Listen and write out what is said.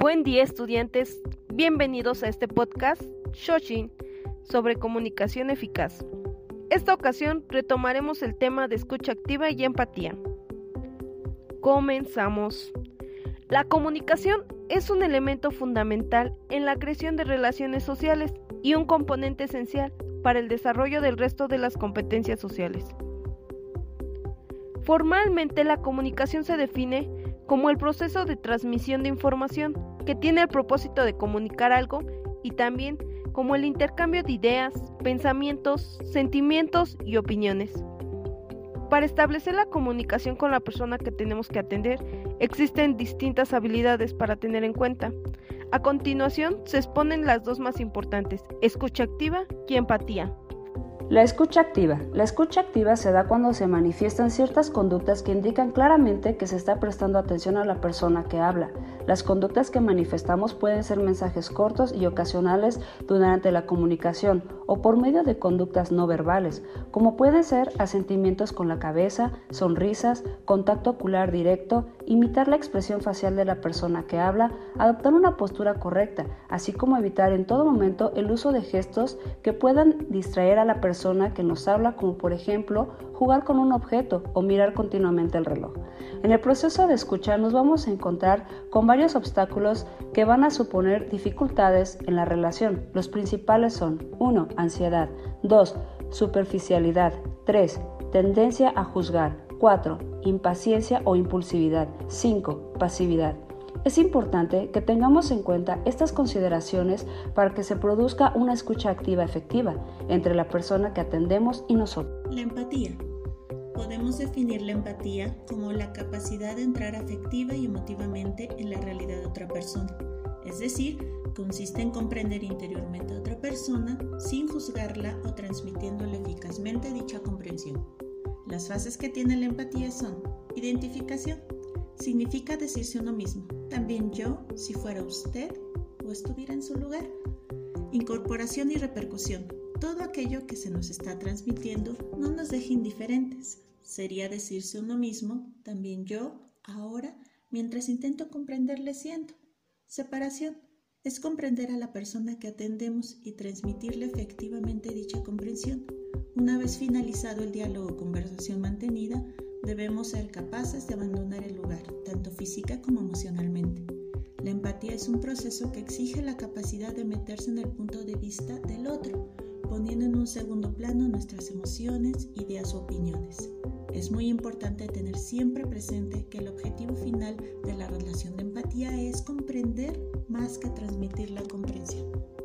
Buen día estudiantes, bienvenidos a este podcast Shoshin sobre comunicación eficaz. Esta ocasión retomaremos el tema de escucha activa y empatía. Comenzamos. La comunicación es un elemento fundamental en la creación de relaciones sociales y un componente esencial para el desarrollo del resto de las competencias sociales. Formalmente la comunicación se define como el proceso de transmisión de información que tiene el propósito de comunicar algo y también como el intercambio de ideas, pensamientos, sentimientos y opiniones. Para establecer la comunicación con la persona que tenemos que atender, existen distintas habilidades para tener en cuenta. A continuación se exponen las dos más importantes, escucha activa y empatía. La escucha activa. La escucha activa se da cuando se manifiestan ciertas conductas que indican claramente que se está prestando atención a la persona que habla. Las conductas que manifestamos pueden ser mensajes cortos y ocasionales durante la comunicación o por medio de conductas no verbales, como pueden ser asentimientos con la cabeza, sonrisas, contacto ocular directo, imitar la expresión facial de la persona que habla, adoptar una postura correcta, así como evitar en todo momento el uso de gestos que puedan distraer a la persona que nos habla, como por ejemplo jugar con un objeto o mirar continuamente el reloj. En el proceso de escuchar nos vamos a encontrar con varios obstáculos que van a suponer dificultades en la relación. Los principales son 1. Ansiedad 2. Superficialidad 3. Tendencia a juzgar 4. Impaciencia o impulsividad 5. Pasividad es importante que tengamos en cuenta estas consideraciones para que se produzca una escucha activa efectiva entre la persona que atendemos y nosotros. La empatía. Podemos definir la empatía como la capacidad de entrar afectiva y emotivamente en la realidad de otra persona. Es decir, consiste en comprender interiormente a otra persona sin juzgarla o transmitiéndole eficazmente dicha comprensión. Las fases que tiene la empatía son identificación, significa decirse uno mismo, también yo, si fuera usted o estuviera en su lugar. Incorporación y repercusión. Todo aquello que se nos está transmitiendo no nos deja indiferentes. Sería decirse uno mismo, también yo, ahora, mientras intento comprenderle siento. Separación. Es comprender a la persona que atendemos y transmitirle efectivamente dicha comprensión. Una vez finalizado el diálogo o conversación mantenida, debemos ser capaces de abandonar el lugar, tanto física como emocionalmente. La empatía es un proceso que exige la capacidad de meterse en el punto de vista del otro, poniendo en un segundo plano nuestras emociones, ideas o opiniones. Es muy importante tener siempre presente que el objetivo final de la relación de empatía es comprender más que transmitir la comprensión.